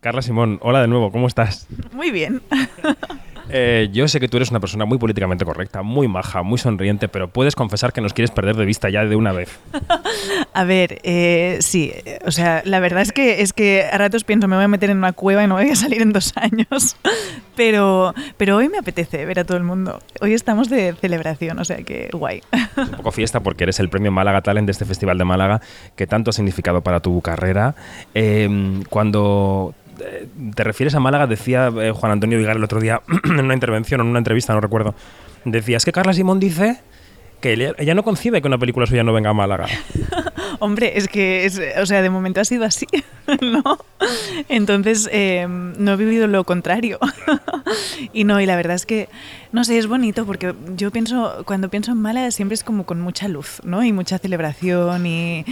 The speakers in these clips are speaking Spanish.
Carla Simón, hola de nuevo, ¿cómo estás? Muy bien. Eh, yo sé que tú eres una persona muy políticamente correcta, muy maja, muy sonriente, pero puedes confesar que nos quieres perder de vista ya de una vez. A ver, eh, sí, o sea, la verdad es que es que a ratos pienso me voy a meter en una cueva y no voy a salir en dos años, pero, pero hoy me apetece ver a todo el mundo. Hoy estamos de celebración, o sea que guay. un poco fiesta porque eres el premio Málaga Talent de este Festival de Málaga que tanto ha significado para tu carrera. Em, cuando eh, te refieres a Málaga, decía eh, Juan Antonio Vigar el otro día en una intervención o en una entrevista, no recuerdo, decía, es que Carla Simón dice que ella, no concibe que una película suya no venga a Málaga. Hombre, es que, es, o sea, de momento ha sido así, ¿no? Entonces, eh, no he vivido lo contrario. y no, y la verdad es que, no sé, es bonito porque yo pienso, cuando pienso en Málaga siempre es como con mucha luz, ¿no? Y mucha celebración y,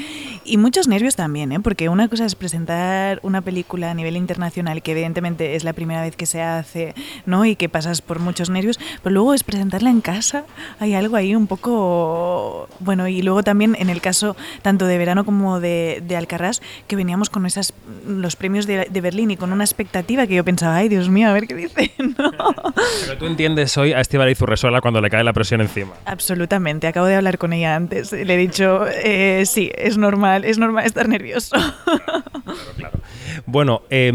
y muchos nervios también, ¿eh? Porque una cosa es presentar una película a nivel internacional, que evidentemente es la primera vez que se hace, ¿no? Y que pasas por muchos nervios, pero luego es presentarla en casa, hay algo ahí un poco, bueno, y luego también en el caso tanto de verano como de, de Alcarrás, que veníamos con esas, los premios de, de, Berlín y con una expectativa que yo pensaba, ay Dios mío, a ver qué dice, ¿no? Pero tú entiendes hoy a Estival Izurresola cuando le cae la presión encima. Absolutamente, acabo de hablar con ella antes, le he dicho, eh, sí, es normal, es normal estar nervioso. Claro, claro. Bueno, eh,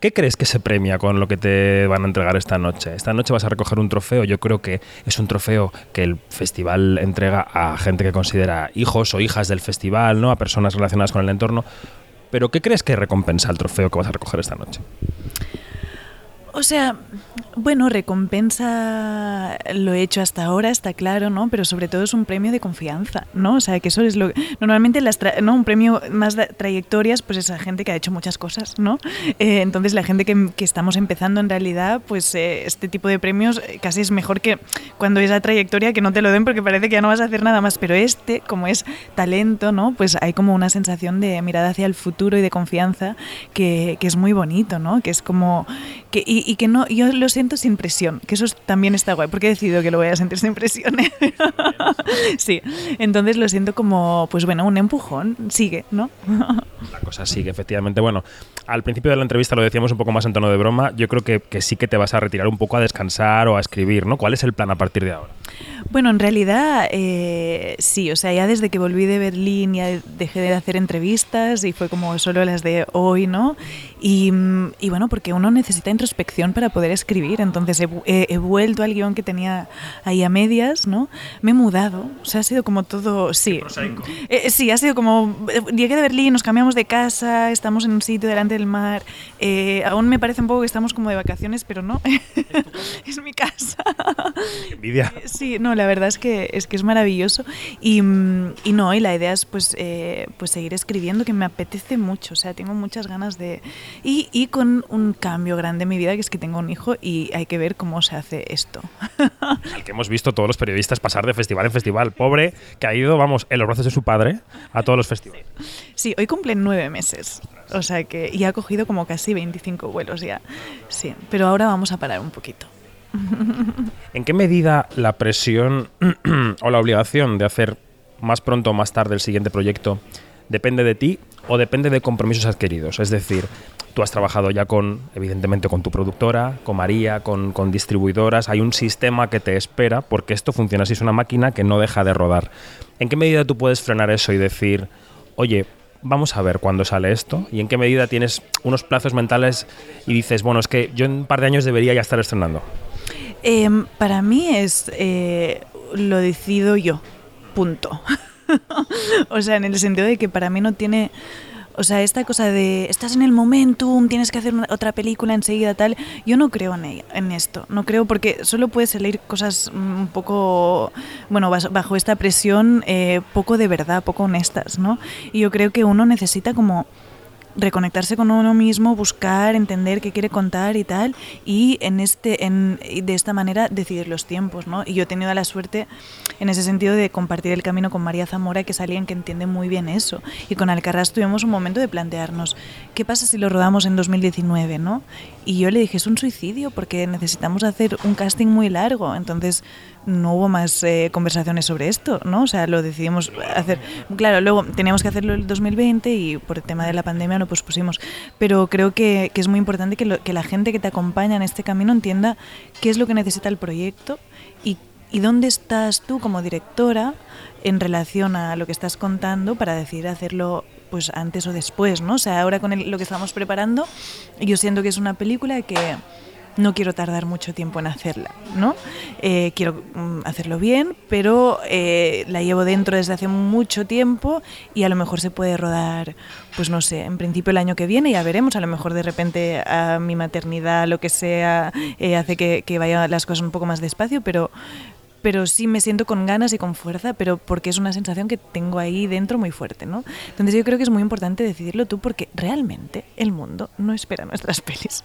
¿Qué crees que se premia con lo que te van a entregar esta noche? Esta noche vas a recoger un trofeo, yo creo que es un trofeo que el festival entrega a gente que considera hijos o hijas del festival, ¿no? a personas relacionadas con el entorno. Pero ¿qué crees que recompensa el trofeo que vas a recoger esta noche? O sea, bueno, recompensa lo hecho hasta ahora, está claro, ¿no? Pero sobre todo es un premio de confianza, ¿no? O sea, que eso es lo normalmente las no un premio más de trayectorias, pues es a gente que ha hecho muchas cosas, ¿no? Eh, entonces la gente que, que, estamos empezando en realidad, pues eh, este tipo de premios eh, casi es mejor que cuando es la trayectoria que no te lo den porque parece que ya no vas a hacer nada más. Pero este, como es talento, ¿no? Pues hay como una sensación de mirada hacia el futuro y de confianza que, que es muy bonito, ¿no? Que es como que y, que no, yo lo siento sin presión, que eso también está guay, porque he decidido que lo voy a sentir sin presión. sí, entonces lo siento como, pues bueno, un empujón, sigue, ¿no? La cosa sigue, efectivamente. Bueno, al principio de la entrevista lo decíamos un poco más en tono de broma, yo creo que, que sí que te vas a retirar un poco a descansar o a escribir, ¿no? ¿Cuál es el plan a partir de ahora? Bueno, en realidad eh, sí, o sea, ya desde que volví de Berlín ya dejé de hacer entrevistas y fue como solo las de hoy, ¿no? Y, y bueno, porque uno necesita introspección para poder escribir, entonces he, he, he, vuelto al guion que tenía ahí a medias, ¿no? Me he mudado, o sea, ha sido como todo, sí. Eh, sí, ha sido como, llegué de Berlín, nos cambiamos de casa, estamos en un sitio delante del mar, eh, aún me parece un poco que estamos como de vacaciones, pero no, es mi casa. Envidia. Sí, no, la verdad es que es, que es maravilloso y, y no, y la idea es pues, eh, pues seguir escribiendo, que me apetece mucho, o sea, tengo muchas ganas de... Y, y con un cambio grande en mi vida, que es que tengo un hijo y hay que ver cómo se hace esto. Al que hemos visto todos los periodistas pasar de festival en festival, pobre, que ha ido, vamos, en los brazos de su padre a todos los festivales. Sí, hoy cumplen nueve meses, o sea que y ha cogido como casi 25 vuelos ya, sí, pero ahora vamos a parar un poquito. ¿En qué medida la presión o la obligación de hacer más pronto o más tarde el siguiente proyecto depende de ti o depende de compromisos adquiridos? Es decir, tú has trabajado ya con, evidentemente, con tu productora, con María, con, con distribuidoras, hay un sistema que te espera porque esto funciona así, es una máquina que no deja de rodar. ¿En qué medida tú puedes frenar eso y decir, oye, vamos a ver cuándo sale esto y en qué medida tienes unos plazos mentales y dices, bueno, es que yo en un par de años debería ya estar estrenando? Eh, para mí es eh, lo decido yo, punto. o sea, en el sentido de que para mí no tiene... O sea, esta cosa de estás en el momentum, tienes que hacer una, otra película enseguida, tal. Yo no creo en, ella, en esto. No creo porque solo puede salir cosas un poco, bueno, bajo esta presión, eh, poco de verdad, poco honestas, ¿no? Y yo creo que uno necesita como reconectarse con uno mismo, buscar, entender qué quiere contar y tal, y en este, en, de esta manera decidir los tiempos, ¿no? Y yo he tenido la suerte en ese sentido de compartir el camino con María Zamora, que es alguien que entiende muy bien eso. Y con Alcarrás tuvimos un momento de plantearnos, ¿qué pasa si lo rodamos en 2019, no? Y yo le dije, es un suicidio porque necesitamos hacer un casting muy largo. Entonces no hubo más eh, conversaciones sobre esto, ¿no? O sea, lo decidimos hacer. Claro, luego teníamos que hacerlo el 2020 y por el tema de la pandemia lo pospusimos. Pero creo que, que es muy importante que, lo- que la gente que te acompaña en este camino entienda qué es lo que necesita el proyecto y, y dónde estás tú como directora en relación a lo que estás contando para decidir hacerlo pues antes o después, ¿no? O sea, ahora con el- lo que estamos preparando, yo siento que es una película que no quiero tardar mucho tiempo en hacerla, ¿no? Eh, quiero mm, hacerlo bien, pero eh, la llevo dentro desde hace mucho tiempo y a lo mejor se puede rodar, pues no sé, en principio el año que viene, ya veremos, a lo mejor de repente a mi maternidad, lo que sea, eh, hace que, que vayan las cosas un poco más despacio, pero pero sí me siento con ganas y con fuerza, pero porque es una sensación que tengo ahí dentro muy fuerte, ¿no? Entonces yo creo que es muy importante decidirlo tú porque realmente el mundo no espera nuestras pelis.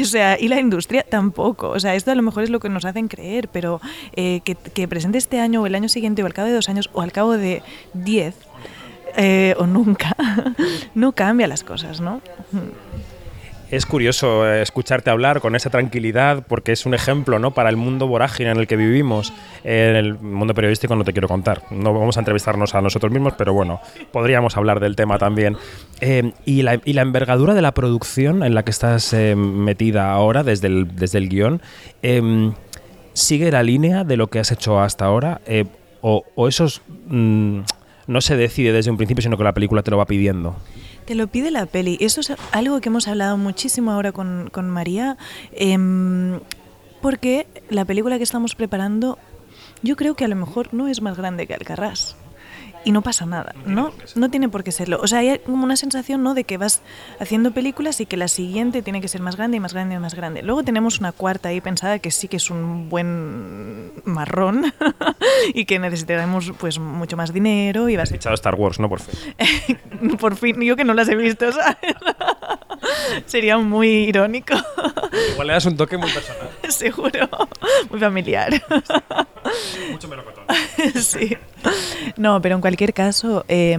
O sea, y la industria tampoco. O sea, esto a lo mejor es lo que nos hacen creer, pero eh, que, que presente este año o el año siguiente o al cabo de dos años o al cabo de diez eh, o nunca, no cambia las cosas, ¿no? Es curioso eh, escucharte hablar con esa tranquilidad porque es un ejemplo ¿no? para el mundo vorágine en el que vivimos. En el mundo periodístico no te quiero contar. No vamos a entrevistarnos a nosotros mismos, pero bueno, podríamos hablar del tema también. Eh, y, la, envergadura de la producción en la que estás eh, metida ahora desde el, desde guion, eh, ¿sigue la línea de lo que has hecho hasta ahora? O, o esos... mm, no se decide desde un principio, sino que la película te lo va pidiendo. Te lo pide la peli. Eso es algo que hemos hablado muchísimo ahora con, con María, em, porque la película que estamos preparando, yo creo que a lo mejor no es más grande que Alcarrás. Y no pasa nada, ¿no? No tiene por qué serlo. O sea, hay como una sensación, ¿no? De que vas haciendo películas y que la siguiente tiene que ser más grande y más grande y más grande. Luego tenemos una cuarta ahí pensada que sí que es un buen marrón y que necesitaremos pues mucho más dinero y va a Has ser fichado Star Wars, ¿no? Por fin. por fin, yo que no las he visto, ¿sabes? Sería muy irónico, Igual le das un toque muy personal. seguro, muy familiar. Mucho melocotón. sí. No, pero en cualquier caso, eh,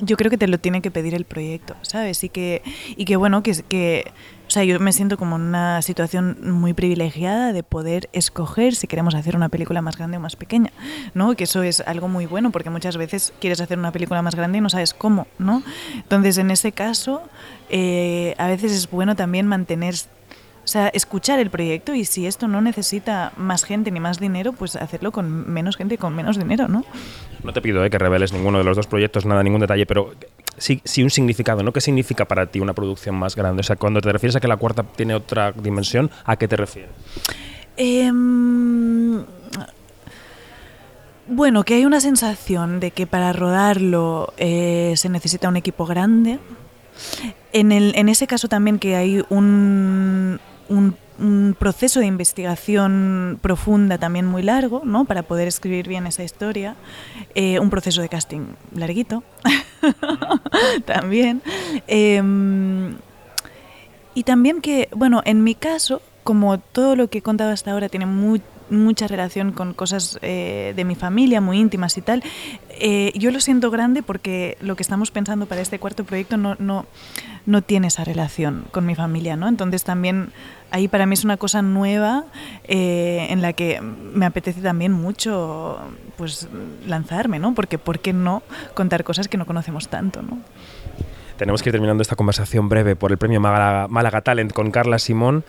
yo creo que te lo tiene que pedir el proyecto, ¿sabes? Y que, y que bueno, que, sea, yo me siento como en una situación muy privilegiada de poder escoger si queremos hacer una película más grande o más pequeña, ¿no? Que eso es algo muy bueno porque muchas veces quieres hacer una película más grande y no sabes cómo, ¿no? Entonces, en ese caso, eh, a veces es bueno también mantener o sea, escuchar el proyecto y si esto no necesita más gente ni más dinero, pues hacerlo con menos gente y con menos dinero, ¿no? No te pido eh, que reveles ninguno de los dos proyectos, nada, ningún detalle, pero sí, sí un significado, ¿no? ¿Qué significa para ti una producción más grande? O sea, cuando te refieres a que la cuarta tiene otra dimensión, ¿a qué te refieres? Em, bueno, que hay una sensación de que para rodarlo eh, se necesita un equipo grande. En, el, en ese caso también que hay un, un, un proceso de investigación profunda también muy largo, ¿no? Para poder escribir bien esa historia. Eh, un proceso de casting larguito también. Em, y también que, bueno, en mi caso, como todo lo que he contado hasta ahora tiene mu- mucha relación con cosas eh, de mi familia, muy íntimas y tal, eh, yo lo siento grande porque lo que estamos pensando para este cuarto proyecto no, no, no tiene esa relación con mi familia, ¿no? Entonces también ahí para mí es una cosa nueva eh, en la que me apetece también mucho pues lanzarme, ¿no? Porque ¿por qué no contar cosas que no conocemos tanto, ¿no? Tenemos que ir terminando esta conversación breve por el premio Málaga, Málaga Talent con Carla Simón.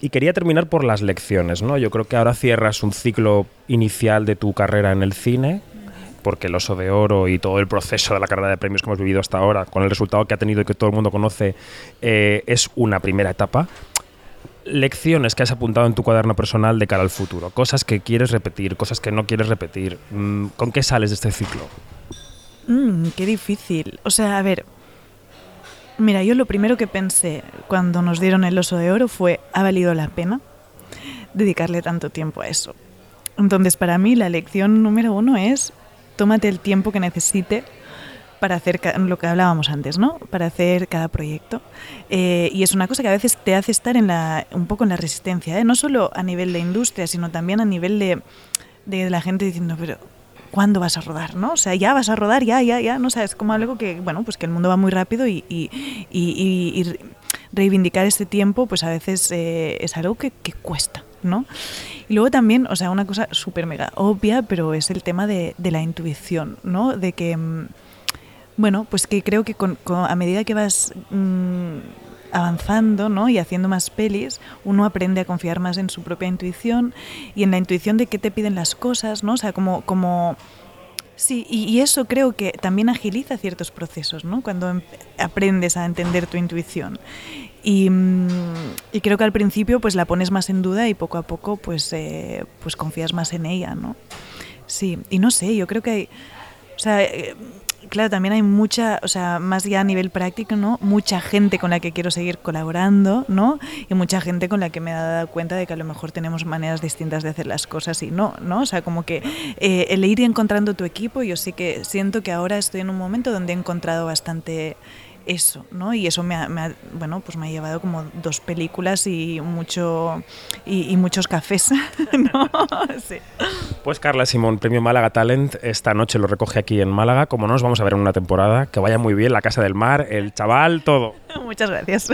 Y quería terminar por las lecciones, ¿no? Yo creo que ahora cierras un ciclo inicial de tu carrera en el cine, porque el Oso de Oro y todo el proceso de la carrera de premios que hemos vivido hasta ahora, con el resultado que ha tenido y que todo el mundo conoce, eh, es una primera etapa. Lecciones que has apuntado en tu cuaderno personal de cara al futuro, cosas que quieres repetir, cosas que no quieres repetir. Mm, ¿Con qué sales de este ciclo? Mm, qué difícil. O sea, a ver. Mira, yo lo primero que pensé cuando nos dieron el oso de oro fue, ¿ha valido la pena dedicarle tanto tiempo a eso? Entonces, para mí, la lección número uno es, tómate el tiempo que necesite para hacer lo que hablábamos antes, ¿no? Para hacer cada proyecto. Eh, y es una cosa que a veces te hace estar en la, un poco en la resistencia, ¿eh? no solo a nivel de industria, sino también a nivel de, de la gente diciendo, pero ¿cuándo vas a rodar? ¿no? O sea, ya vas a rodar, ya, ya, ya, no sabes, como algo que, bueno, pues que el mundo va muy rápido y, y, y- reivindicar este tiempo, pues a veces eh, es algo que, que cuesta, ¿no? Y luego también, o sea, una cosa súper mega obvia, pero es el tema de, de la intuición, ¿no? De que... mm, bueno, pues que creo que con, con- a medida que vas mm, avanzando ¿no? y haciendo más pelis, uno aprende a confiar más en su propia intuición y en la intuición de qué te piden las cosas, ¿no? O sea, como... como Sí, y, eso creo que también agiliza ciertos procesos, ¿no? Cuando em- aprendes a entender tu intuición. Y, mm, y creo que al principio pues la pones más en duda y poco a poco pues, eh, pues confías más en ella, ¿no? Sí, y no sé, yo creo que hay, o sea, eh, claro, también hay mucha, o sea, más ya a nivel práctico, ¿no? Mucha gente con la que quiero seguir colaborando, ¿no? Y mucha gente con la que me he dado cuenta de que a lo mejor tenemos maneras distintas de hacer las cosas y no, ¿no? O sea, como que eh, el ir encontrando tu equipo, yo sí que siento que ahora estoy en un momento donde he encontrado bastante eso, ¿no? Y eso me ha, me ha- bueno, pues me ha llevado como dos películas y mucho y, y muchos cafés, ¿no? Sí. Pues Carla Simón, Premio Málaga Talent, esta noche lo recoge aquí en Málaga. Como no nos vamos a ver en una temporada, que vaya muy bien, la Casa del Mar, el chaval, todo. Muchas gracias.